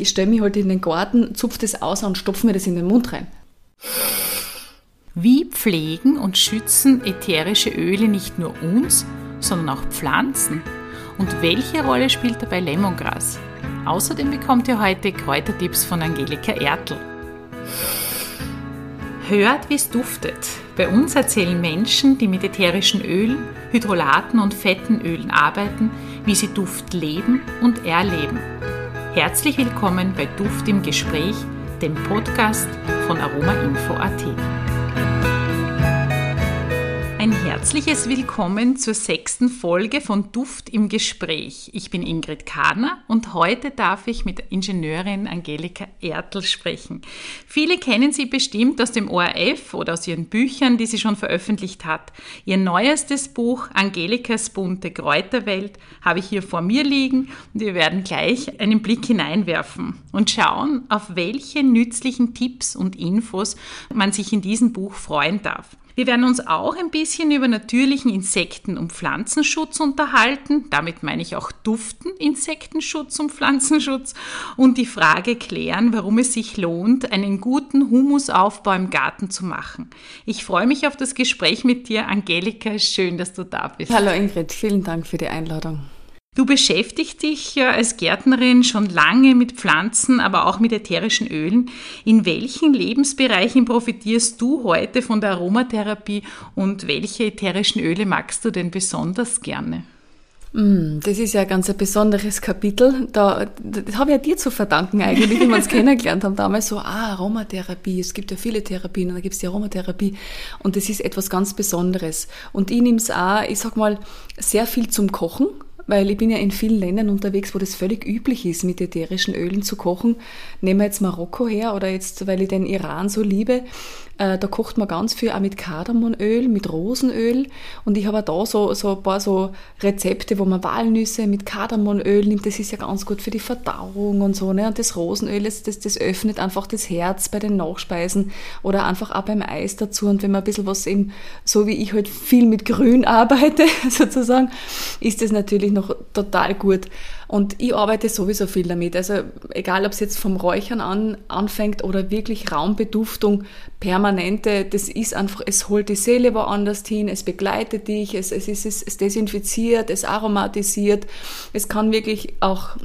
Ich stelle mich halt in den Garten, zupfe das aus und stopfe mir das in den Mund rein. Wie pflegen und schützen ätherische Öle nicht nur uns, sondern auch Pflanzen? Und welche Rolle spielt dabei Lemongras? Außerdem bekommt ihr heute Kräutertipps von Angelika Ertl. Hört, wie es duftet. Bei uns erzählen Menschen, die mit ätherischen Ölen, Hydrolaten und fetten Ölen arbeiten, wie sie Duft leben und erleben. Herzlich willkommen bei Duft im Gespräch, dem Podcast von aromainfo.at. Ein herzliches Willkommen zur sechsten Folge von Duft im Gespräch. Ich bin Ingrid Kahner und heute darf ich mit Ingenieurin Angelika Ertl sprechen. Viele kennen sie bestimmt aus dem ORF oder aus ihren Büchern, die sie schon veröffentlicht hat. Ihr neuestes Buch Angelikas bunte Kräuterwelt habe ich hier vor mir liegen und wir werden gleich einen Blick hineinwerfen und schauen, auf welche nützlichen Tipps und Infos man sich in diesem Buch freuen darf. Wir werden uns auch ein bisschen über natürlichen Insekten- und Pflanzenschutz unterhalten. Damit meine ich auch Duften, Insektenschutz und Pflanzenschutz und die Frage klären, warum es sich lohnt, einen guten Humusaufbau im Garten zu machen. Ich freue mich auf das Gespräch mit dir, Angelika. Schön, dass du da bist. Hallo Ingrid, vielen Dank für die Einladung. Du beschäftigst dich ja als Gärtnerin schon lange mit Pflanzen, aber auch mit ätherischen Ölen. In welchen Lebensbereichen profitierst du heute von der Aromatherapie und welche ätherischen Öle magst du denn besonders gerne? Mm, das ist ja ein ganz besonderes Kapitel. Da, das habe ich ja dir zu verdanken eigentlich, wie wir uns kennengelernt haben. Damals so, ah, Aromatherapie, es gibt ja viele Therapien und da gibt es die Aromatherapie. Und das ist etwas ganz Besonderes. Und ich nehme es auch, ich sag mal, sehr viel zum Kochen weil ich bin ja in vielen Ländern unterwegs, wo das völlig üblich ist, mit ätherischen Ölen zu kochen. Nehmen wir jetzt Marokko her oder jetzt, weil ich den Iran so liebe, äh, da kocht man ganz viel auch mit Kardamonöl, mit Rosenöl und ich habe da so, so ein paar so Rezepte, wo man Walnüsse mit Kardamonöl nimmt, das ist ja ganz gut für die Verdauung und so, ne? und das Rosenöl, das, das, das öffnet einfach das Herz bei den Nachspeisen oder einfach auch beim Eis dazu und wenn man ein bisschen was eben, so wie ich halt viel mit Grün arbeite, sozusagen, ist das natürlich noch total gut. Und ich arbeite sowieso viel damit. Also egal, ob es jetzt vom Räuchern an, anfängt oder wirklich Raumbeduftung, permanente, das ist einfach, es holt die Seele woanders hin, es begleitet dich, es, es, ist, es desinfiziert, es aromatisiert. Es kann wirklich auch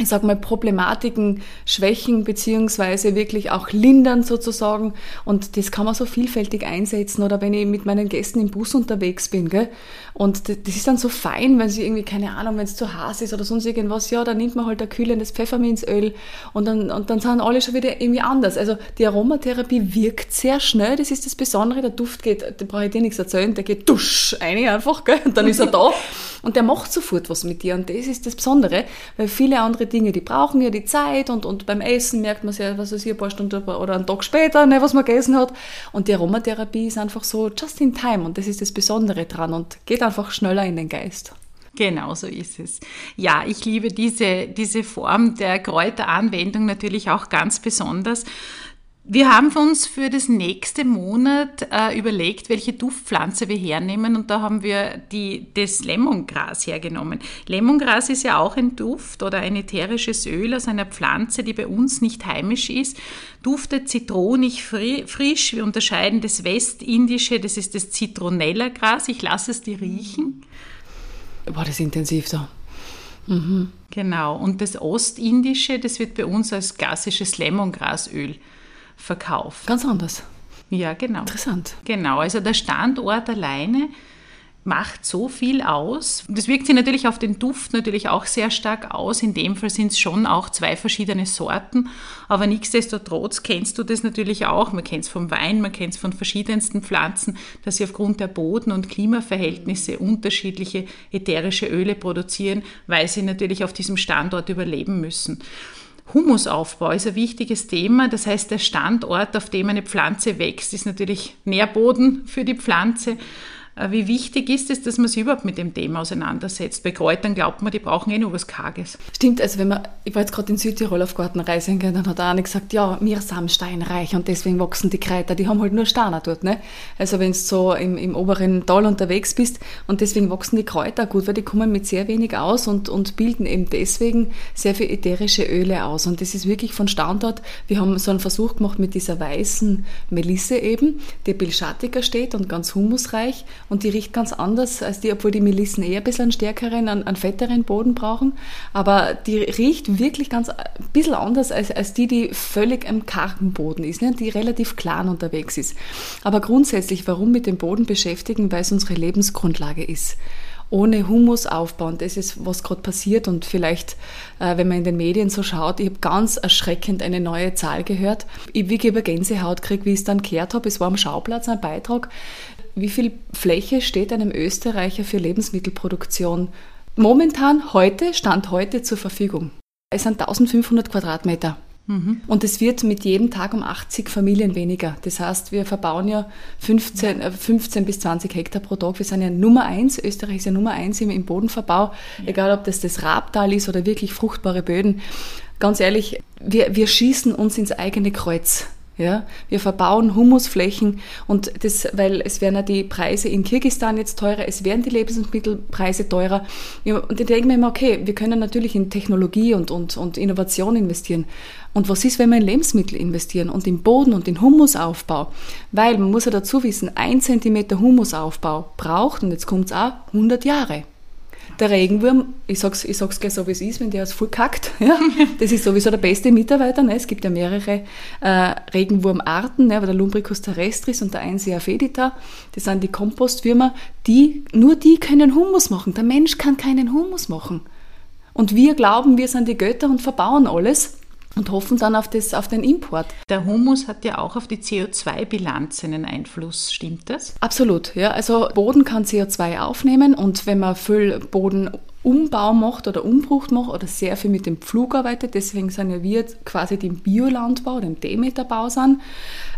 ich sag mal, Problematiken, Schwächen beziehungsweise wirklich auch lindern sozusagen. Und das kann man so vielfältig einsetzen. Oder wenn ich mit meinen Gästen im Bus unterwegs bin, gell? Und das ist dann so fein, wenn sie irgendwie, keine Ahnung, wenn es zu heiß ist oder sonst irgendwas, ja, dann nimmt man halt ein kühlendes Pfefferminzöl und dann, und dann sind alle schon wieder irgendwie anders. Also die Aromatherapie wirkt sehr schnell, das ist das Besondere. Der Duft geht, da brauche ich dir nichts erzählen, der geht dusch, eine einfach, gell? Und dann ist er da und der macht sofort was mit dir. Und das ist das Besondere, weil viele andere andere Dinge, die brauchen ja die Zeit und, und beim Essen merkt man sich, was weiß ich, ein paar Stunden oder einen Tag später, ne, was man gegessen hat. Und die Aromatherapie ist einfach so just in time und das ist das Besondere dran und geht einfach schneller in den Geist. Genau so ist es. Ja, ich liebe diese, diese Form der Kräuteranwendung natürlich auch ganz besonders. Wir haben uns für das nächste Monat äh, überlegt, welche Duftpflanze wir hernehmen und da haben wir die, das Lemongras hergenommen. Lemongras ist ja auch ein Duft oder ein ätherisches Öl aus einer Pflanze, die bei uns nicht heimisch ist. Duftet zitronig frisch. Wir unterscheiden das Westindische, das ist das Zitronella-Gras. Ich lasse es dir riechen. Boah, das intensiv da. Mhm. Genau. Und das Ostindische, das wird bei uns als klassisches Lemongrasöl verkauft. Ganz anders. Ja, genau. Interessant. Genau, also der Standort alleine macht so viel aus. Das wirkt sich natürlich auf den Duft natürlich auch sehr stark aus. In dem Fall sind es schon auch zwei verschiedene Sorten, aber nichtsdestotrotz kennst du das natürlich auch. Man kennt es vom Wein, man kennt es von verschiedensten Pflanzen, dass sie aufgrund der Boden- und Klimaverhältnisse unterschiedliche ätherische Öle produzieren, weil sie natürlich auf diesem Standort überleben müssen. Humusaufbau ist ein wichtiges Thema. Das heißt, der Standort, auf dem eine Pflanze wächst, ist natürlich Nährboden für die Pflanze. Äh, wie wichtig ist es, dass man sich überhaupt mit dem Thema auseinandersetzt? Bei Kräutern glaubt man, die brauchen eh nur was Karges. Stimmt, also wenn man, ich war jetzt gerade in Südtirol auf Gartenreise, dann hat einer gesagt, ja, wir sind steinreich und deswegen wachsen die Kräuter, die haben halt nur Steine dort. Ne? Also wenn du so im, im oberen Tal unterwegs bist und deswegen wachsen die Kräuter gut, weil die kommen mit sehr wenig aus und, und bilden eben deswegen sehr viel ätherische Öle aus. Und das ist wirklich von Standort, wir haben so einen Versuch gemacht mit dieser weißen Melisse eben, die bilschattiger steht und ganz humusreich und die riecht ganz anders als die, obwohl die Melissen eher ein bisschen einen stärkeren, einen, einen fetteren Boden brauchen. Aber die riecht wirklich ganz ein bisschen anders als, als die, die völlig am kargen Boden ist, ne? die relativ klein unterwegs ist. Aber grundsätzlich, warum mit dem Boden beschäftigen? Weil es unsere Lebensgrundlage ist ohne Humus aufbauen. Das ist, was gerade passiert. Und vielleicht, äh, wenn man in den Medien so schaut, ich habe ganz erschreckend eine neue Zahl gehört. Ich wie über Gänsehaut kriege, wie ich es dann gehört habe. Es war am Schauplatz ein Beitrag. Wie viel Fläche steht einem Österreicher für Lebensmittelproduktion momentan, heute, Stand heute zur Verfügung? Es sind 1500 Quadratmeter. Mhm. Und es wird mit jedem Tag um 80 Familien weniger. Das heißt, wir verbauen ja 15, ja. 15 äh, bis 20 Hektar pro Tag. Wir sind ja Nummer eins. Österreich ist ja Nummer eins im, im Bodenverbau. Ja. Egal, ob das das Rabtal ist oder wirklich fruchtbare Böden. Ganz ehrlich, wir, wir schießen uns ins eigene Kreuz. Ja, wir verbauen Humusflächen und das, weil es werden ja die Preise in Kirgistan jetzt teurer, es werden die Lebensmittelpreise teurer. Und ich denke mir immer, okay, wir können natürlich in Technologie und, und, und Innovation investieren. Und was ist, wenn wir in Lebensmittel investieren und in Boden und in Humusaufbau? Weil man muss ja dazu wissen, ein Zentimeter Humusaufbau braucht, und jetzt kommt es auch, 100 Jahre. Der Regenwurm, ich sag's, ich sag's gleich so, wie es ist, wenn der ist voll kackt, ja, das ist sowieso der beste Mitarbeiter. Ne? Es gibt ja mehrere äh, Regenwurmarten, ne? aber der Lumbricus terrestris und der Einsea fedita, das sind die Kompostwürmer, die, nur die können Humus machen. Der Mensch kann keinen Humus machen. Und wir glauben, wir sind die Götter und verbauen alles und hoffen dann auf, das, auf den Import. Der Humus hat ja auch auf die CO2-Bilanz einen Einfluss, stimmt das? Absolut, ja. Also Boden kann CO2 aufnehmen und wenn man viel Bodenumbau macht oder Umbruch macht oder sehr viel mit dem Pflug arbeitet, deswegen sind ja wir quasi dem Biolandbau, dem Demeterbau sind,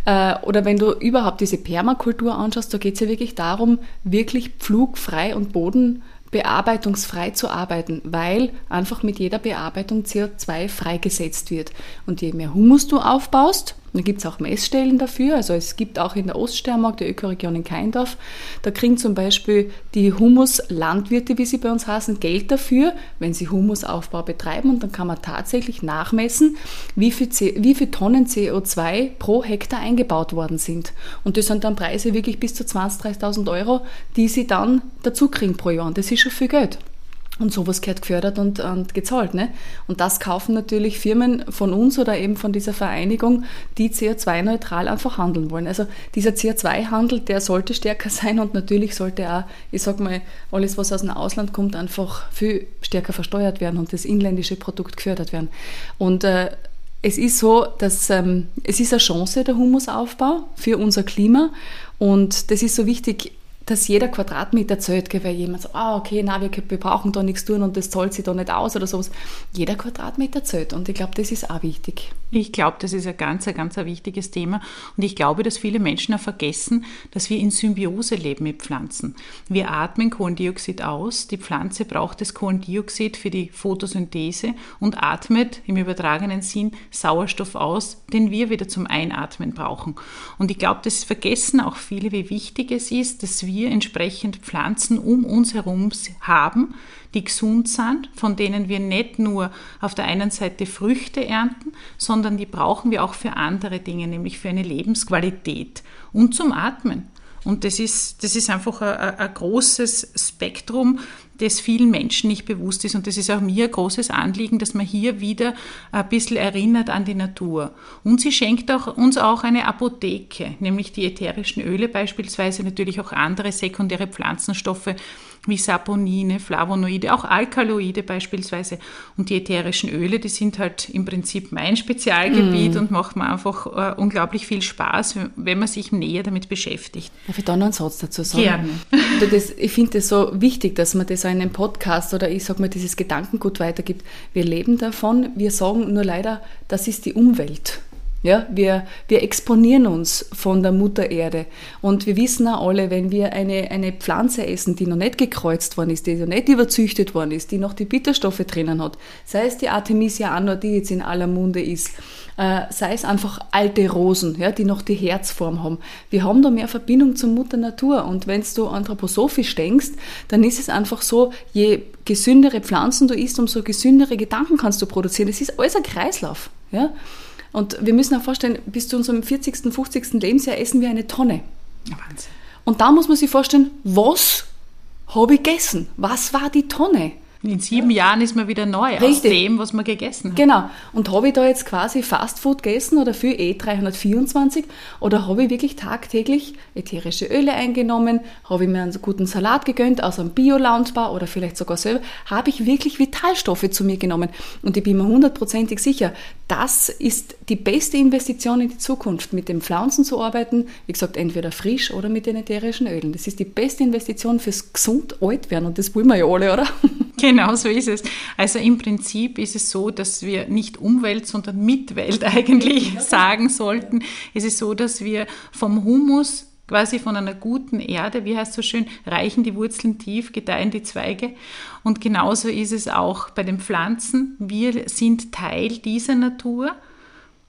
äh, oder wenn du überhaupt diese Permakultur anschaust, da geht es ja wirklich darum, wirklich pflugfrei und Boden bearbeitungsfrei zu arbeiten, weil einfach mit jeder Bearbeitung CO2 freigesetzt wird. Und je mehr Humus du aufbaust, da gibt es auch Messstellen dafür. Also es gibt auch in der Oststeiermark, der Ökoregion in Keindorf, da kriegen zum Beispiel die Humuslandwirte, wie sie bei uns heißen, Geld dafür, wenn sie Humusaufbau betreiben. Und dann kann man tatsächlich nachmessen, wie viel, wie viel Tonnen CO2 pro Hektar eingebaut worden sind. Und das sind dann Preise wirklich bis zu 20.000, 30.000 Euro, die sie dann dazu kriegen pro Jahr. Und das ist schon viel Geld. Und sowas gehört gefördert und, und gezahlt. Ne? Und das kaufen natürlich Firmen von uns oder eben von dieser Vereinigung, die CO2-neutral einfach handeln wollen. Also dieser CO2-Handel, der sollte stärker sein und natürlich sollte auch, ich sag mal, alles, was aus dem Ausland kommt, einfach viel stärker versteuert werden und das inländische Produkt gefördert werden. Und äh, es ist so, dass ähm, es ist eine Chance, der Humusaufbau für unser Klima. Und das ist so wichtig, dass jeder Quadratmeter zählt, weil jemand sagt, ah, okay, na, wir, wir brauchen da nichts tun und das zahlt sich da nicht aus oder sowas. Jeder Quadratmeter zählt und ich glaube, das ist auch wichtig. Ich glaube, das ist ein ganz, ganz ein wichtiges Thema und ich glaube, dass viele Menschen auch vergessen, dass wir in Symbiose leben mit Pflanzen. Wir atmen Kohlendioxid aus, die Pflanze braucht das Kohlendioxid für die Photosynthese und atmet im übertragenen Sinn Sauerstoff aus, den wir wieder zum Einatmen brauchen. Und ich glaube, das vergessen auch viele, wie wichtig es ist, dass wir wir entsprechend Pflanzen um uns herum haben, die gesund sind, von denen wir nicht nur auf der einen Seite Früchte ernten, sondern die brauchen wir auch für andere Dinge, nämlich für eine Lebensqualität und zum Atmen. Und das ist, das ist einfach ein, ein großes Spektrum, das vielen Menschen nicht bewusst ist. Und das ist auch mir ein großes Anliegen, dass man hier wieder ein bisschen erinnert an die Natur. Und sie schenkt auch, uns auch eine Apotheke, nämlich die ätherischen Öle beispielsweise, natürlich auch andere sekundäre Pflanzenstoffe, wie Saponine, Flavonoide, auch Alkaloide beispielsweise. Und die ätherischen Öle, die sind halt im Prinzip mein Spezialgebiet mm. und machen mir einfach uh, unglaublich viel Spaß, wenn man sich näher damit beschäftigt. Darf ich da noch einen Satz dazu sagen? Gerne. Das, ich finde es so wichtig, dass man das auch in einem Podcast oder ich sage mal dieses Gedankengut weitergibt. Wir leben davon, wir sagen nur leider, das ist die Umwelt. Ja, wir, wir exponieren uns von der Mutter Erde. Und wir wissen auch alle, wenn wir eine, eine Pflanze essen, die noch nicht gekreuzt worden ist, die noch nicht überzüchtet worden ist, die noch die Bitterstoffe drinnen hat, sei es die Artemisia annua, die jetzt in aller Munde ist, äh, sei es einfach alte Rosen, ja, die noch die Herzform haben. Wir haben da mehr Verbindung zur Mutter Natur. Und wenn du anthroposophisch denkst, dann ist es einfach so, je gesündere Pflanzen du isst, umso gesündere Gedanken kannst du produzieren. Das ist alles ein Kreislauf. Ja? Und wir müssen auch vorstellen, bis zu unserem 40., 50. Lebensjahr essen wir eine Tonne. Wahnsinn. Und da muss man sich vorstellen, was habe ich gegessen? Was war die Tonne? In sieben Jahren ist man wieder neu Richtig. aus dem, was man gegessen hat. Genau. Und habe ich da jetzt quasi Fastfood gegessen oder für E324 oder habe ich wirklich tagtäglich ätherische Öle eingenommen? Habe ich mir einen guten Salat gegönnt aus einem Bio-Loungebar oder vielleicht sogar selber? Habe ich wirklich Vitalstoffe zu mir genommen? Und ich bin mir hundertprozentig sicher, das ist die beste Investition in die Zukunft, mit den Pflanzen zu arbeiten. Wie gesagt, entweder frisch oder mit den ätherischen Ölen. Das ist die beste Investition fürs gesund alt werden und das wollen wir ja alle, oder? Genau so ist es. Also im Prinzip ist es so, dass wir nicht Umwelt, sondern Mitwelt eigentlich sagen sollten. Es ist so, dass wir vom Humus quasi von einer guten Erde, wie heißt es so schön, reichen die Wurzeln tief, gedeihen die Zweige. Und genauso ist es auch bei den Pflanzen. Wir sind Teil dieser Natur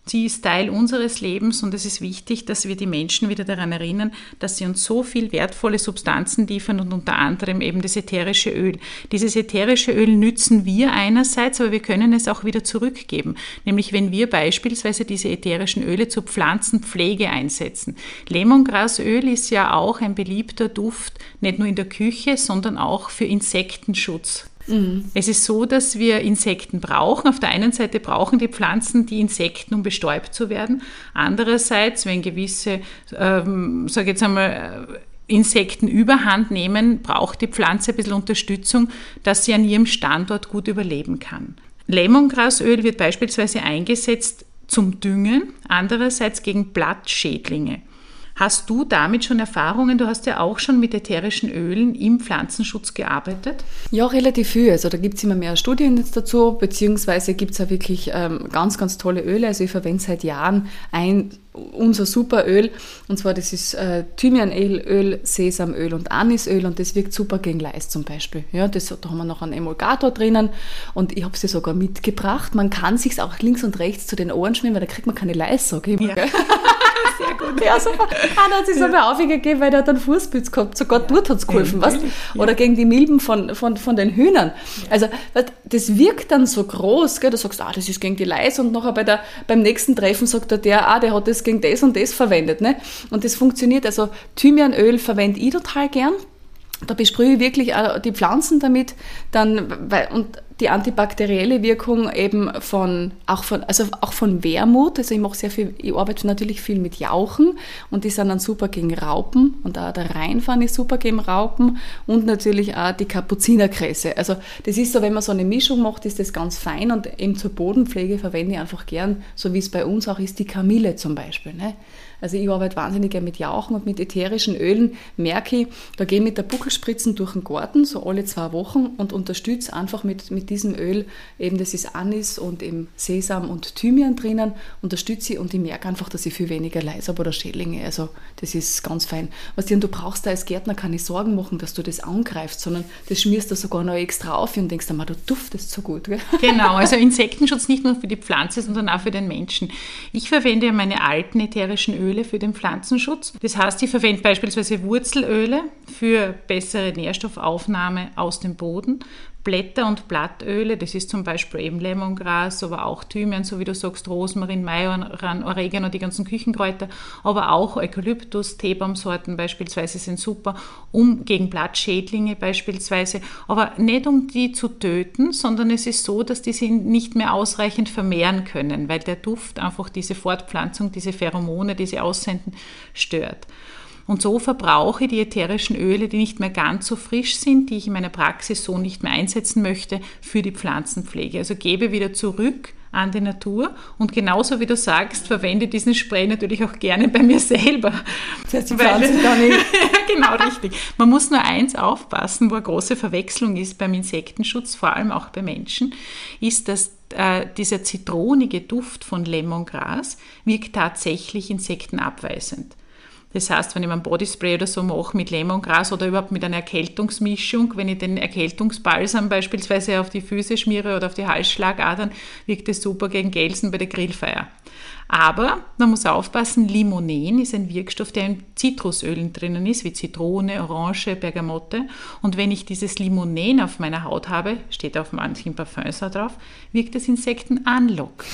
Sie ist Teil unseres Lebens und es ist wichtig, dass wir die Menschen wieder daran erinnern, dass sie uns so viel wertvolle Substanzen liefern und unter anderem eben das ätherische Öl. Dieses ätherische Öl nützen wir einerseits, aber wir können es auch wieder zurückgeben. Nämlich wenn wir beispielsweise diese ätherischen Öle zur Pflanzenpflege einsetzen. Lemongrasöl ist ja auch ein beliebter Duft, nicht nur in der Küche, sondern auch für Insektenschutz. Mhm. Es ist so, dass wir Insekten brauchen. Auf der einen Seite brauchen die Pflanzen die Insekten, um bestäubt zu werden. Andererseits, wenn gewisse, ähm, sage jetzt einmal, äh, Insekten überhand nehmen, braucht die Pflanze ein bisschen Unterstützung, dass sie an ihrem Standort gut überleben kann. Lemongrasöl wird beispielsweise eingesetzt zum Düngen, andererseits gegen Blattschädlinge. Hast du damit schon Erfahrungen? Du hast ja auch schon mit ätherischen Ölen im Pflanzenschutz gearbeitet. Ja, relativ viel. Also da gibt es immer mehr Studien jetzt dazu, beziehungsweise gibt es ja wirklich ähm, ganz, ganz tolle Öle. Also ich verwende seit Jahren ein unser Superöl. Und zwar das ist äh, Thymianöl, Sesamöl und Anisöl und das wirkt super gegen Leist zum Beispiel. Ja, das, da haben wir noch einen Emulgator drinnen und ich habe sie sogar mitgebracht. Man kann sich auch links und rechts zu den Ohren schmieren, weil da kriegt man keine Leist, sage ich immer. Ja. Sehr gut. Ja, super. Ah, da hat sich so ja. aufgegeben, weil der hat einen Fußpilz gehabt. Sogar ja. dort hat es geholfen, ja, weißt Oder gegen die Milben von, von, von den Hühnern. Also, das wirkt dann so groß, gell? Du sagst, ah, das ist gegen die Leis und nachher bei der, beim nächsten Treffen sagt der, der, ah, der hat das gegen das und das verwendet, ne? Und das funktioniert. Also, Thymianöl verwende ich total gern. Da besprühe ich wirklich die Pflanzen damit, dann, weil, und die antibakterielle Wirkung eben von auch von also auch von Wermut. Also ich mache sehr viel, ich arbeite natürlich viel mit Jauchen und die sind dann super gegen Raupen und auch der Rheinfahren ist super gegen Raupen und natürlich auch die Kapuzinerkresse. Also das ist so, wenn man so eine Mischung macht, ist das ganz fein und eben zur Bodenpflege verwende ich einfach gern, so wie es bei uns auch ist, die Kamille zum Beispiel. Ne? Also ich arbeite wahnsinnig gerne mit Jauchen und mit ätherischen Ölen. Merke ich, da gehe ich mit der Buckelspritzen durch den Garten, so alle zwei Wochen und unterstütze einfach mit, mit diesem Öl, eben das ist Anis und eben Sesam und Thymian drinnen, unterstütze ich und ich merke einfach, dass ich viel weniger Leis habe oder Schädlinge. Also das ist ganz fein. Was dir, du brauchst da als Gärtner keine Sorgen machen, dass du das angreifst, sondern das schmierst du sogar noch extra auf und denkst, du duftest so gut. Gell? Genau, also Insektenschutz nicht nur für die Pflanze, sondern auch für den Menschen. Ich verwende meine alten ätherischen Öle Öle für den Pflanzenschutz. Das heißt, ich verwende beispielsweise Wurzelöle für bessere Nährstoffaufnahme aus dem Boden, Blätter- und Blattöle, das ist zum Beispiel eben Lemongras, aber auch Thymian, so wie du sagst, Rosmarin, Majoran, Oregano, die ganzen Küchenkräuter, aber auch Eukalyptus, Teebaumsorten beispielsweise sind super, um gegen Blattschädlinge beispielsweise, aber nicht um die zu töten, sondern es ist so, dass die sie nicht mehr ausreichend vermehren können, weil der Duft einfach diese Fortpflanzung, diese Pheromone, die sie aussenden, stört. Und so verbrauche ich die ätherischen Öle, die nicht mehr ganz so frisch sind, die ich in meiner Praxis so nicht mehr einsetzen möchte, für die Pflanzenpflege. Also gebe wieder zurück an die Natur. Und genauso wie du sagst, verwende diesen Spray natürlich auch gerne bei mir selber. Das heißt, die Pflanze gar nicht. genau, richtig. Man muss nur eins aufpassen, wo eine große Verwechslung ist beim Insektenschutz, vor allem auch bei Menschen, ist, dass äh, dieser zitronige Duft von Lemongras wirkt tatsächlich insektenabweisend. Das heißt, wenn ich einen Bodyspray oder so mache mit Lemongras oder überhaupt mit einer Erkältungsmischung, wenn ich den Erkältungsbalsam beispielsweise auf die Füße schmiere oder auf die Halsschlagadern, wirkt es super gegen Gelsen bei der Grillfeier. Aber man muss aufpassen, Limonen ist ein Wirkstoff, der in Zitrusölen drinnen ist, wie Zitrone, Orange, Bergamotte. Und wenn ich dieses Limonen auf meiner Haut habe, steht auf manchen Parfums auch drauf, wirkt das Insekten anlock.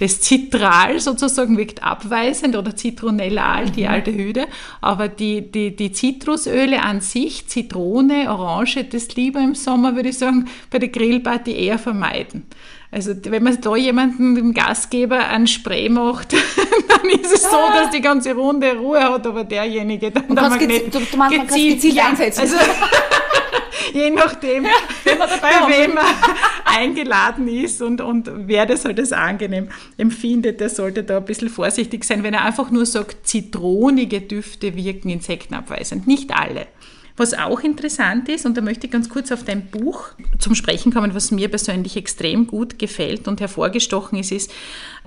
Das Zitral sozusagen wirkt abweisend oder Zitronellal, die alte Hüde. Aber die, die, die Zitrusöle an sich, Zitrone, Orange, das lieber im Sommer, würde ich sagen, bei der Grillparty eher vermeiden. Also wenn man da jemanden, dem Gastgeber, ein Spray macht, dann ist es so, dass die ganze Runde Ruhe hat, aber derjenige dann da nicht du, du meinst, gezielt, gezielt ja, einsetzen. Also, je nachdem, ja, bei wem er eingeladen ist und, und wer das halt als angenehm empfindet, der sollte da ein bisschen vorsichtig sein, wenn er einfach nur sagt, zitronige Düfte wirken insektenabweisend. Nicht alle. Was auch interessant ist, und da möchte ich ganz kurz auf dein Buch zum Sprechen kommen, was mir persönlich extrem gut gefällt und hervorgestochen ist, ist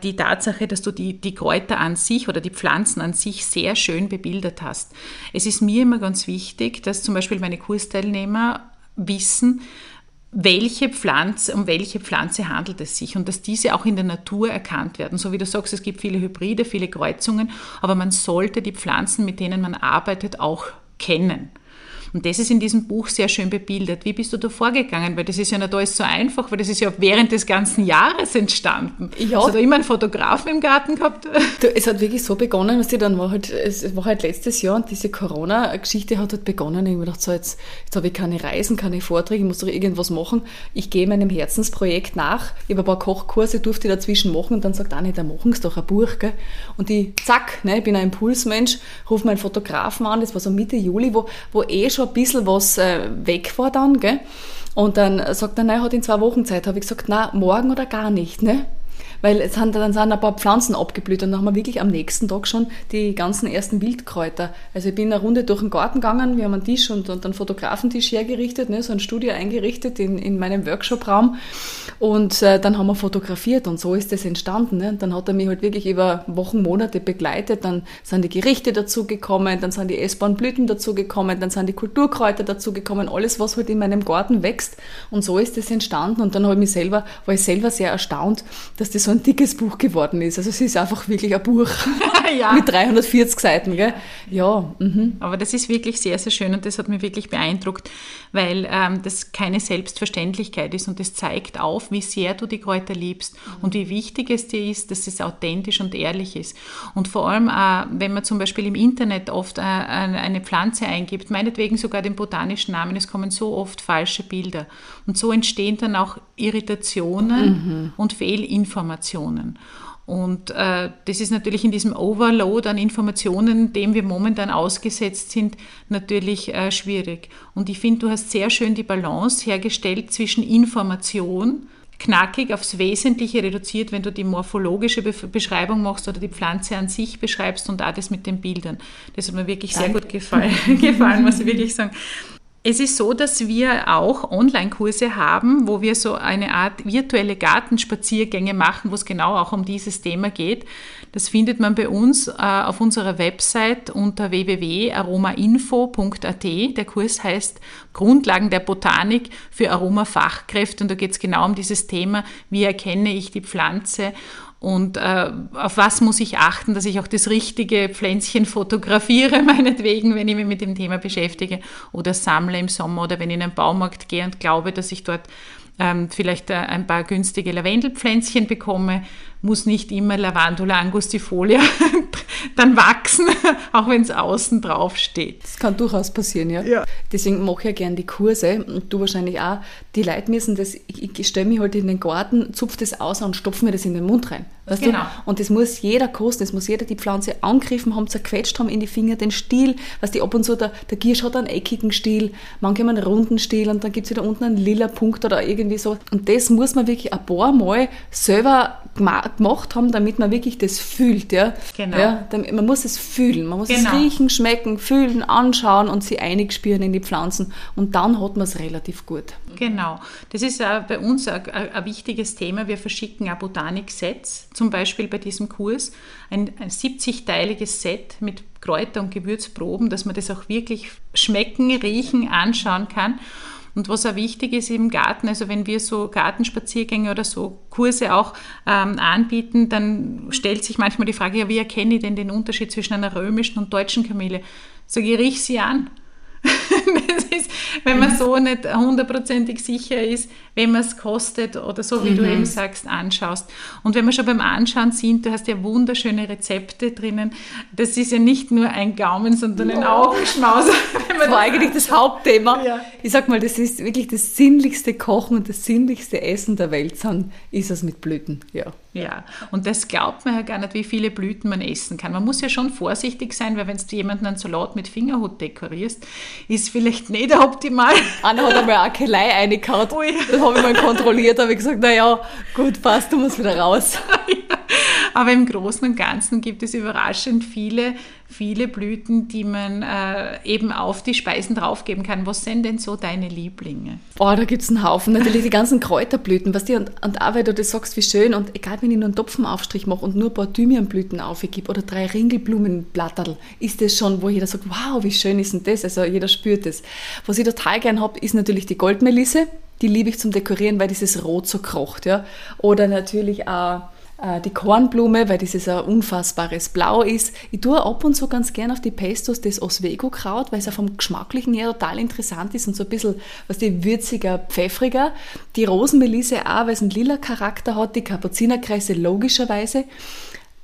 die Tatsache, dass du die, die Kräuter an sich oder die Pflanzen an sich sehr schön bebildert hast. Es ist mir immer ganz wichtig, dass zum Beispiel meine Kursteilnehmer wissen, welche Pflanze, um welche Pflanze handelt es sich und dass diese auch in der Natur erkannt werden. So wie du sagst, es gibt viele Hybride, viele Kreuzungen, aber man sollte die Pflanzen, mit denen man arbeitet, auch kennen. Und das ist in diesem Buch sehr schön bebildert. Wie bist du da vorgegangen? Weil das ist ja nicht alles so einfach, weil das ist ja während des ganzen Jahres entstanden. Ja. Hast du da immer einen Fotografen im Garten gehabt? Du, es hat wirklich so begonnen, was ich dann war halt, es war halt letztes Jahr und diese Corona-Geschichte hat halt begonnen. Ich habe gedacht, so jetzt, jetzt habe ich keine Reisen, keine Vorträge, ich muss doch irgendwas machen. Ich gehe meinem Herzensprojekt nach. Ich habe ein paar Kochkurse, durfte ich dazwischen machen und dann sagt Anni, da machen sie doch ein Buch. Gell? Und ich, zack, ne, ich bin ein Impulsmensch, rufe meinen Fotografen an, das war so Mitte Juli, wo, wo eh schon schon ein bisschen was äh, weg war dann, gell? Und dann sagt er, nein, hat in zwei Wochen Zeit. Habe ich gesagt, na, morgen oder gar nicht, ne? Weil es sind, dann sind ein paar Pflanzen abgeblüht und dann haben wir wirklich am nächsten Tag schon die ganzen ersten Wildkräuter. Also ich bin eine Runde durch den Garten gegangen, wir haben einen Tisch und, und einen Fotografentisch hergerichtet, ne, so ein Studio eingerichtet in, in meinem Workshopraum und äh, dann haben wir fotografiert und so ist das entstanden. Ne? Und dann hat er mich halt wirklich über Wochen, Monate begleitet, dann sind die Gerichte dazugekommen, dann sind die essbaren Blüten dazugekommen, dann sind die Kulturkräuter dazugekommen, alles was halt in meinem Garten wächst und so ist das entstanden und dann habe ich mich selber, war ich selber sehr erstaunt, dass das so ein dickes Buch geworden ist. Also es ist einfach wirklich ein Buch ja. mit 340 Seiten. Gell? Ja. Mhm. Aber das ist wirklich sehr, sehr schön und das hat mich wirklich beeindruckt, weil ähm, das keine Selbstverständlichkeit ist und das zeigt auf, wie sehr du die Kräuter liebst mhm. und wie wichtig es dir ist, dass es authentisch und ehrlich ist. Und vor allem, äh, wenn man zum Beispiel im Internet oft äh, eine Pflanze eingibt, meinetwegen sogar den botanischen Namen, es kommen so oft falsche Bilder. Und so entstehen dann auch Irritationen mhm. und Fehlinformationen. Informationen. Und äh, das ist natürlich in diesem Overload an Informationen, dem wir momentan ausgesetzt sind, natürlich äh, schwierig. Und ich finde, du hast sehr schön die Balance hergestellt zwischen Information, knackig aufs Wesentliche reduziert, wenn du die morphologische Be Beschreibung machst oder die Pflanze an sich beschreibst und auch das mit den Bildern. Das hat mir wirklich Danke. sehr gut gefallen, gefallen, muss ich wirklich sagen. Es ist so, dass wir auch Online-Kurse haben, wo wir so eine Art virtuelle Gartenspaziergänge machen, wo es genau auch um dieses Thema geht. Das findet man bei uns äh, auf unserer Website unter www.aromainfo.at. Der Kurs heißt Grundlagen der Botanik für Aromafachkräfte und da geht es genau um dieses Thema, wie erkenne ich die Pflanze und äh, auf was muss ich achten, dass ich auch das richtige Pflänzchen fotografiere, meinetwegen, wenn ich mich mit dem Thema beschäftige oder sammle im Sommer oder wenn ich in einen Baumarkt gehe und glaube, dass ich dort ähm, vielleicht äh, ein paar günstige Lavendelpflänzchen bekomme, muss nicht immer Lavandula angustifolia dann wachsen, auch wenn es außen drauf steht. Das kann durchaus passieren, ja. ja. Deswegen mache ich ja gerne die Kurse und du wahrscheinlich auch. Die Leute müssen das, ich, stelle mich halt in den Garten, zupfe das aus und stopfe mir das in den Mund rein. Weißt genau. du? Und das muss jeder kosten, es muss jeder die Pflanze angegriffen haben, zerquetscht haben in die Finger, den Stiel, was die ab und zu, der, der Giersch hat einen eckigen Stiel, manche haben einen runden Stiel und dann gibt es wieder unten einen lila Punkt oder irgendwie so. Und das muss man wirklich ein paar Mal selber gemacht haben, damit man wirklich das fühlt. Ja? Genau. Ja, man muss es fühlen, man muss genau. es riechen, schmecken, fühlen, anschauen und sie einig spüren in die Pflanzen und dann hat man es relativ gut. Genau, das ist bei uns ein, wichtiges Thema. Wir verschicken auch Botanik-Sets, zum Beispiel bei diesem Kurs, ein, ein 70-teiliges Set mit Kräuter- und Gewürzproben, dass man das auch wirklich schmecken, riechen, anschauen kann. Und was auch wichtig ist im Garten, also wenn wir so Gartenspaziergänge oder so Kurse auch ähm, anbieten, dann stellt sich manchmal die Frage, ja, wie erkenne ich denn den Unterschied zwischen einer römischen und deutschen Kamille? Sag ich, riech sie an. Das ist, wenn man so nicht hundertprozentig sicher ist, wenn man es kostet oder so, wie mhm. du eben sagst, anschaust. Und wenn wir schon beim Anschauen sind, du hast ja wunderschöne Rezepte drinnen. Das ist ja nicht nur ein Gaumen, sondern ein Augenschmaus. das war eigentlich das Hauptthema. Ja. Ich sag mal, das ist wirklich das sinnlichste Kochen und das sinnlichste Essen der Welt, sind, ist es mit Blüten. Ja. Ja, und das glaubt man ja gar nicht, wie viele Blüten man essen kann. Man muss ja schon vorsichtig sein, weil wenn du jemanden einen Salat mit Fingerhut dekorierst, ist vielleicht nicht optimal. Anna hat einmal eine Kelei reingehauen. Das habe ich mal kontrolliert, habe ich gesagt, naja, gut, passt, du musst wieder raus. Aber im Großen und Ganzen gibt es überraschend viele, viele Blüten, die man äh, eben auf die Speisen draufgeben kann. Was sind denn so deine Lieblinge? Oh, da gibt es einen Haufen. Natürlich die ganzen Kräuterblüten, was die und, und auch weil du das sagst, wie schön und egal, wenn ich nur einen Topfenaufstrich mache und nur ein paar Thymianblüten aufgebe oder drei Ringelblumenblatterl, ist das schon, wo jeder sagt, wow, wie schön ist denn das? Also jeder spürt das. Was ich total gern habe, ist natürlich die Goldmelisse. Die liebe ich zum Dekorieren, weil dieses Rot so krocht. Ja? Oder natürlich auch die Kornblume, weil dieses ein unfassbares Blau ist. Ich tue ab und zu ganz gern auf die Pestos das Oswego-Kraut, weil es auch vom Geschmacklichen her total interessant ist und so ein bisschen, was die würziger, pfeffriger. Die Rosenmelisse auch, weil es einen lila Charakter hat, die Kapuzinerkreise logischerweise.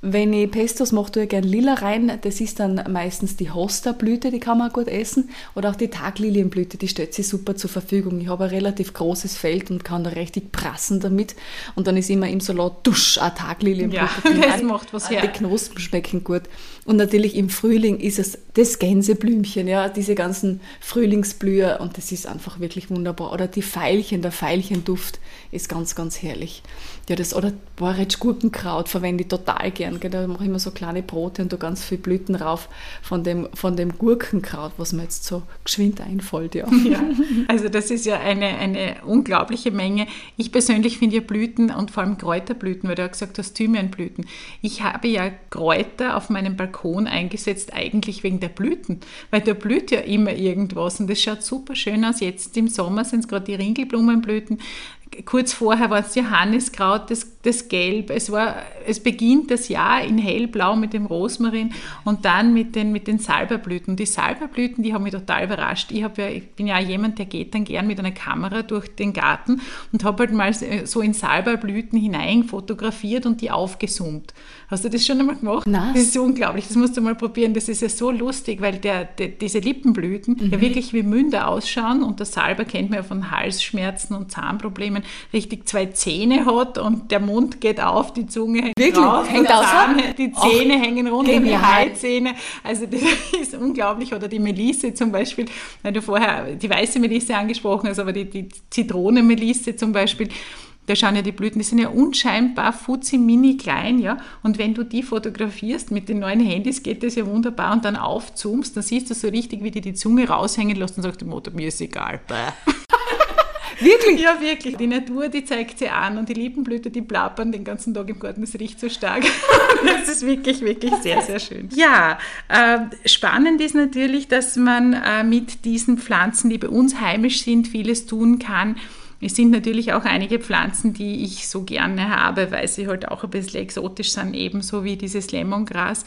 Wenn ich Pestos mache, tue ich gerne Lila rein. Das ist dann meistens die Hosta-Blüte, die kann man gut essen. Oder auch die Taglilienblüte, die stellt sich super zur Verfügung. Ich habe ein relativ großes Feld und kann da richtig prassen damit. Und dann ist immer im Salat dusch, eine Taglilienblüte. Ja, das macht was her. Die Knospen schmecken gut. Und natürlich im Frühling ist es das Gänseblümchen, ja, diese ganzen Frühlingsblüher und das ist einfach wirklich wunderbar. Oder die Veilchen, der Veilchenduft ist ganz, ganz herrlich. Ja, das, oder Borretsch-Gurkenkraut verwende ich total gern. Gell? Da mache ich immer so kleine Brote und da ganz viel Blüten rauf von dem, von dem Gurkenkraut, was mir jetzt so geschwind einfällt. Ja. ja. also das ist ja eine, eine unglaubliche Menge. Ich persönlich finde ja Blüten und vor allem Kräuterblüten, weil du ja gesagt hast, Thymianblüten. Ich habe ja Kräuter auf meinem Balkon eingesetzt, eigentlich wegen der Blüten, weil da blüht ja immer irgendwas und das schaut super schön aus. Jetzt im Sommer sind es gerade die Ringelblumenblüten kurz vorher war es Johanniskraut, das, das Gelb. Es, war, es beginnt das Jahr in hellblau mit dem Rosmarin und dann mit den, mit den Salberblüten. Die Salberblüten, die haben mich total überrascht. Ich, ja, ich bin ja jemand, der geht dann gern mit einer Kamera durch den Garten und habe halt mal so in Salberblüten hinein fotografiert und die aufgezoomt. Hast du das schon einmal gemacht? Nein. Das ist unglaublich, das musst du mal probieren. Das ist ja so lustig, weil der, der diese Lippenblüten mhm. ja wirklich wie Münder ausschauen und der Salber kennt man ja von Halsschmerzen und Zahnproblemen, richtig zwei Zähne hat und der Mund geht auf, die Zunge hängt wirklich? raus, hängt Zahn, die Zähne Ach, hängen runter, die Halszähne. Also das ist unglaublich. Oder die Melisse zum Beispiel, weil du vorher die weiße Melisse angesprochen hast, aber die, die Zitronenmelisse zum Beispiel, da schauen ja die Blüten, die sind ja unscheinbar futzi mini klein, ja. Und wenn du die fotografierst mit den neuen Handys, geht das ja wunderbar und dann aufzoomst, dann siehst du so richtig, wie die die Zunge raushängen lässt und sagt, mir ist egal. Wirklich? Ja, wirklich. Die Natur, die zeigt sie an und die Liebenblüte, die plappern den ganzen Tag im Garten. Das riecht so stark. das ist wirklich, wirklich sehr, sehr schön. Ja, äh, spannend ist natürlich, dass man äh, mit diesen Pflanzen, die bei uns heimisch sind, vieles tun kann. Es sind natürlich auch einige Pflanzen, die ich so gerne habe, weil sie halt auch ein bisschen exotisch sind, ebenso wie dieses Lemongras.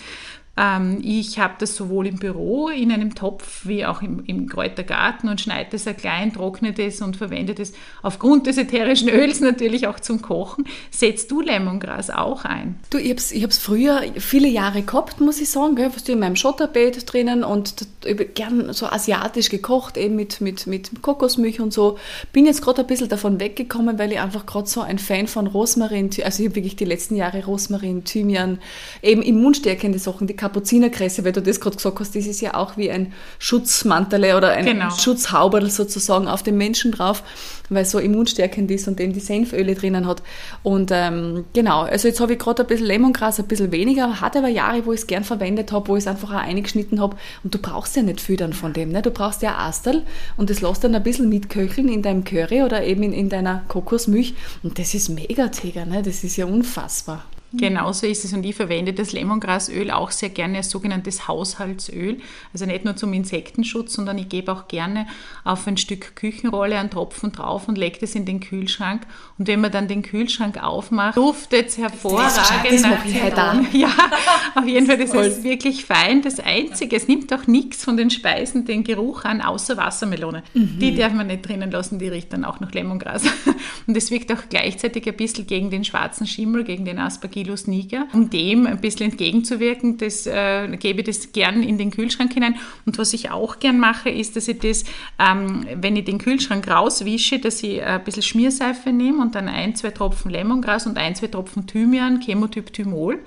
Ähm, ich habe das sowohl im Büro in einem Topf wie auch im, im Kräutergarten und schneide das klein, trockne das und verwende das aufgrund des ätherischen Öls natürlich auch zum Kochen. Setzt du Lemongras auch ein? Du, ich habe es ich früher viele Jahre gehabt, muss ich sagen. Gell? Was du in meinem Schotterbeet drinnen und gern so asiatisch gekocht, eben mit, mit, mit Kokosmilch und so. Bin jetzt gerade ein bisschen davon weggekommen, weil ich einfach gerade so ein Fan von Rosmarin, also ich habe wirklich die letzten Jahre Rosmarin, Thymian, eben immunstärkende Sachen, die Kapuzinerkresse, weil du das gerade gesagt hast, das ist ja auch wie ein Schutzmantel oder ein genau. Schutzhauberl sozusagen auf den Menschen drauf, weil es so immunstärkend ist und eben die Senföle drinnen hat. Und ähm, genau, also jetzt habe ich gerade ein bisschen Lemongras, ein bisschen weniger, hatte aber Jahre, wo ich es gern verwendet habe, wo ich es einfach auch eingeschnitten habe und du brauchst ja nicht viel dann von dem, ne? du brauchst ja Astel und das lässt dann ein bisschen mitköcheln in deinem Curry oder eben in, in deiner Kokosmilch und das ist mega Tiger, ne? das ist ja unfassbar. Genauso ist es und ich verwende das Lemongrasöl auch sehr gerne als sogenanntes Haushaltsöl. Also nicht nur zum Insektenschutz, sondern ich gebe auch gerne auf ein Stück Küchenrolle einen Tropfen drauf und lege das in den Kühlschrank. Und wenn man dann den Kühlschrank aufmacht, duftet es hervorragend das nach halt an. Ja, auf jeden Fall, das Voll. ist wirklich fein. Das Einzige, es nimmt auch nichts von den Speisen den Geruch an, außer Wassermelone. Mhm. Die darf man nicht drinnen lassen, die riecht dann auch nach Lemongras. Und es wirkt auch gleichzeitig ein bisschen gegen den schwarzen Schimmel, gegen den Aspergillus Kilos Niger. Um dem ein bisschen entgegenzuwirken, das äh, gebe ich das gern in den Kühlschrank hinein. Und was ich auch gern mache, ist, dass ich das, ähm, wenn ich den Kühlschrank rauswische, dass ich ein bisschen Schmierseife nehme und dann ein, zwei Tropfen Lemongras und ein, zwei Tropfen Thymian, Chemotyp Thymol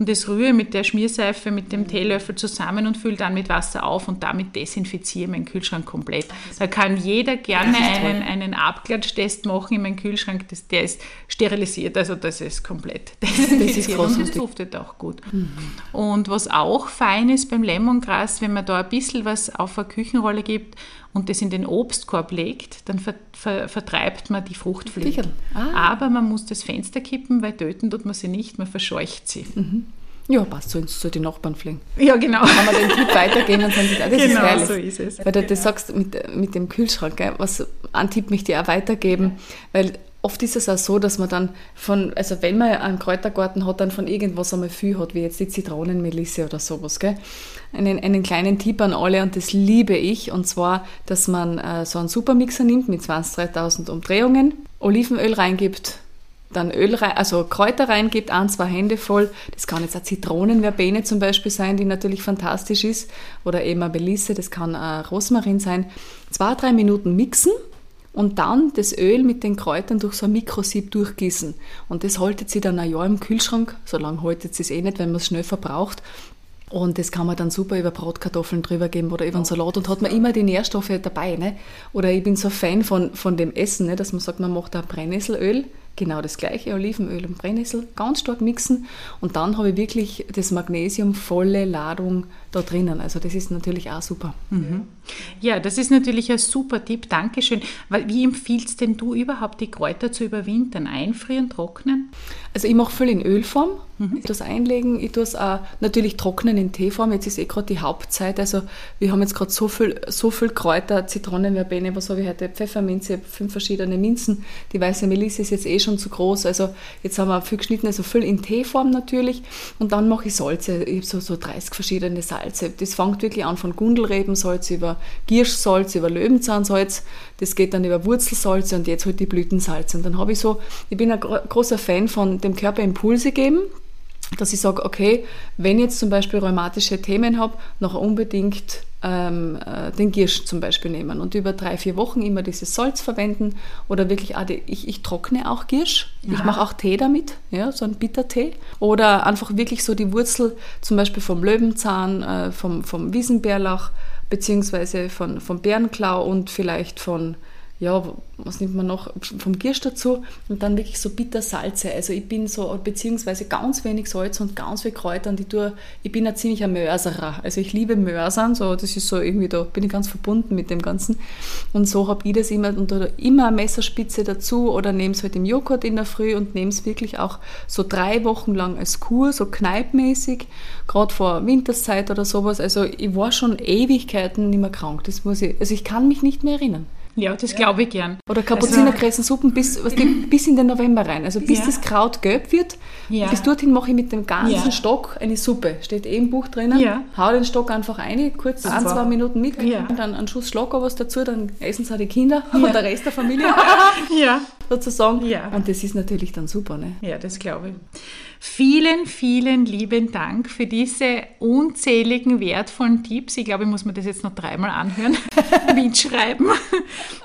und das rühre mit der Schmierseife, mit dem Teelöffel zusammen und fülle dann mit Wasser auf und damit desinfiziere meinen Kühlschrank komplett. Da kann jeder gerne einen, einen Abklatschtest machen in meinem Kühlschrank, das, der ist sterilisiert, also das ist komplett desinfiziert das ist und das duftet auch gut. Mhm. Und was auch fein ist beim Lemongras, wenn man da ein bisschen was auf eine Küchenrolle gibt, und das in den Obstkorb legt, dann ver, ver, vertreibt man die Fruchtfliegen. Ah. Aber man muss das Fenster kippen, weil töten tut man sie nicht, man verscheucht sie. Mhm. Ja, passt so, so die Nachbarn fliegen. Ja, genau. Kann man den Tipp weitergeben und sagen, das genau, ist herrlich. so ist es. Weil du das sagst mit, mit dem Kühlschrank, gell, was einen Tipp möchte ich auch weitergeben, weil oft ist es auch so, dass man dann von, also wenn man einen Kräutergarten hat, dann von irgendwas einmal viel hat, wie jetzt die Zitronenmelisse oder sowas, gell? Einen, einen kleinen Tipp an alle und das liebe ich, und zwar, dass man äh, so einen Supermixer nimmt mit 20.000, 30.000 Umdrehungen, Olivenöl reingibt, dann Öl rein, also Kräuter reingibt, ein, zwei Hände voll. Das kann jetzt eine Zitronenverbene zum Beispiel sein, die natürlich fantastisch ist, oder eben eine Melisse, das kann ein Rosmarin sein. Zwei, drei Minuten mixen und dann das Öl mit den Kräutern durch so ein Mikrosieb durchgießen. Und das haltet sie dann ein Jahr im Kühlschrank. So lange haltet sie es eh nicht, wenn man es schnell verbraucht. Und das kann man dann super über Bratkartoffeln drüber geben oder über einen Salat und hat man immer die Nährstoffe dabei. Ne? Oder ich bin so ein Fan von, von dem Essen, ne? dass man sagt, man macht da Brennnesselöl genau das gleiche, Olivenöl und Brennnessel, ganz stark mixen und dann habe ich wirklich das Magnesium volle Ladung da drinnen. Also das ist natürlich auch super. Mhm. Ja, das ist natürlich ein super Tipp, Dankeschön. Wie empfiehlst denn du überhaupt die Kräuter zu überwintern? Einfrieren, trocknen? Also ich mache viel in Ölform, mhm. ich das einlegen, ich tue es auch natürlich trocknen in Teeform. Jetzt ist eh gerade die Hauptzeit, also wir haben jetzt gerade so viel, so viel Kräuter, Zitronenverbene, was habe ich heute, Pfefferminze, fünf verschiedene Minzen, die weiße Melisse ist jetzt eh schon zu groß, also jetzt haben wir viel geschnitten, also viel in Teeform natürlich und dann mache ich Salze, ich habe so, so 30 verschiedene Salze. Das fängt wirklich an von Gundelrebensalz über Gierschsalz, über Löwenzahnsalz, das geht dann über Wurzelsalze und jetzt halt die Blütensalze. Und dann habe ich so, ich bin ein großer Fan von dem Körper Impulse geben, dass ich sage, okay, wenn ich jetzt zum Beispiel rheumatische Themen habe, noch unbedingt ähm, äh, den Giersch zum Beispiel nehmen und über drei, vier Wochen immer dieses Salz verwenden oder wirklich, auch die, ich, ich trockne auch Giersch, ja. ich mache auch Tee damit, ja, so einen Bittertee oder einfach wirklich so die Wurzel zum Beispiel vom Löwenzahn, äh, vom, vom Wiesenbärlauch beziehungsweise von, vom Bärenklau und vielleicht von ja, was nimmt man noch, vom Giersch dazu und dann wirklich so bitter Salze. Also ich bin so, beziehungsweise ganz wenig Salz und ganz viel Kräuter und ich, tue, ich bin ein ziemlicher Mörserer. Also ich liebe Mörsern, so, das ist so irgendwie, da bin ich ganz verbunden mit dem Ganzen. Und so habe ich das immer, und da immer eine Messerspitze dazu oder nehme es halt im Joghurt in der Früh und nehme es wirklich auch so drei Wochen lang als Kur, so kneipmäßig, gerade vor Winterszeit oder sowas. Also ich war schon Ewigkeiten nicht mehr krank, das muss ich, also ich kann mich nicht mehr erinnern. Ja, das glaube ich gern. Oder Kapuzinerkressensuppen bis, was die, bis in den November rein. Also bis das Kraut gelb wird. Bis dorthin mache ich mit dem ganzen. Stock eine Suppe. Steht eh im Buch drinnen. Ja. Hau den Stock einfach rein, kurz ein, zwei Minuten mit, dann einen Schuss Schlager was dazu, dann essen es auch die Kinder und der Rest der Familie Ja. Sozusagen. Ja. Und das ist natürlich dann super. Ne? Ja, das glaube ich. Vielen, vielen lieben Dank für diese unzähligen wertvollen Tipps. Ich glaube, ich muss mir das jetzt noch dreimal anhören, mitschreiben.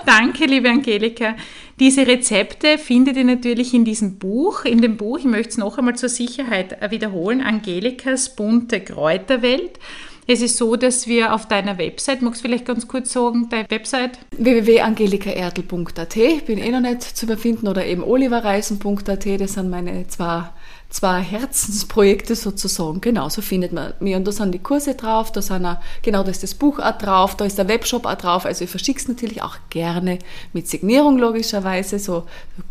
Danke, liebe Angelika. Diese Rezepte findet ihr natürlich in diesem Buch. In dem Buch, ich möchte es noch einmal zur Sicherheit wiederholen, Angelikas bunte Kräuterwelt. Es ist so, dass wir auf deiner Website, magst du vielleicht ganz kurz sagen, deine Website? www.angelikaerdl.at bin eh noch nicht zu überfinden oder eben oliverreisen.at, das sind meine zwei, zwei Herzensprojekte sozusagen. Genau, so findet man mich. Und da sind die Kurse drauf, da sind auch, genau, da ist das Buch auch drauf, da ist der Webshop auch drauf. Also ich verschicke es natürlich auch gerne mit Signierung logischerweise. So,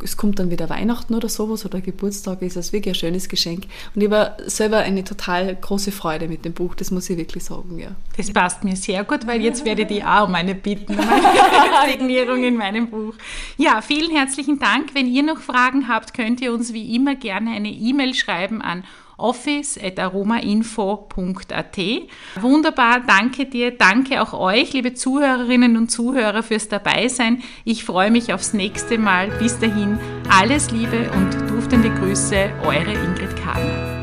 es kommt dann wieder Weihnachten oder sowas oder Geburtstag, ist das wirklich ein schönes Geschenk. Und ich habe selber eine total große Freude mit dem Buch, das muss ich wirklich sagen, ja. Das passt mir sehr gut, weil jetzt werde ich die auch um eine bitten, um eine Signierung in meinem Buch. Ja, vielen herzlichen Dank. Wenn ihr noch Fragen habt, könnt ihr uns wie immer gerne eine E-Mail schreiben an office.aromainfo.at. Wunderbar, danke dir, danke auch euch, liebe Zuhörerinnen und Zuhörer, fürs Dabeisein. Ich freue mich aufs nächste Mal. Bis dahin, alles Liebe und duftende Grüße, eure Ingrid Kahner.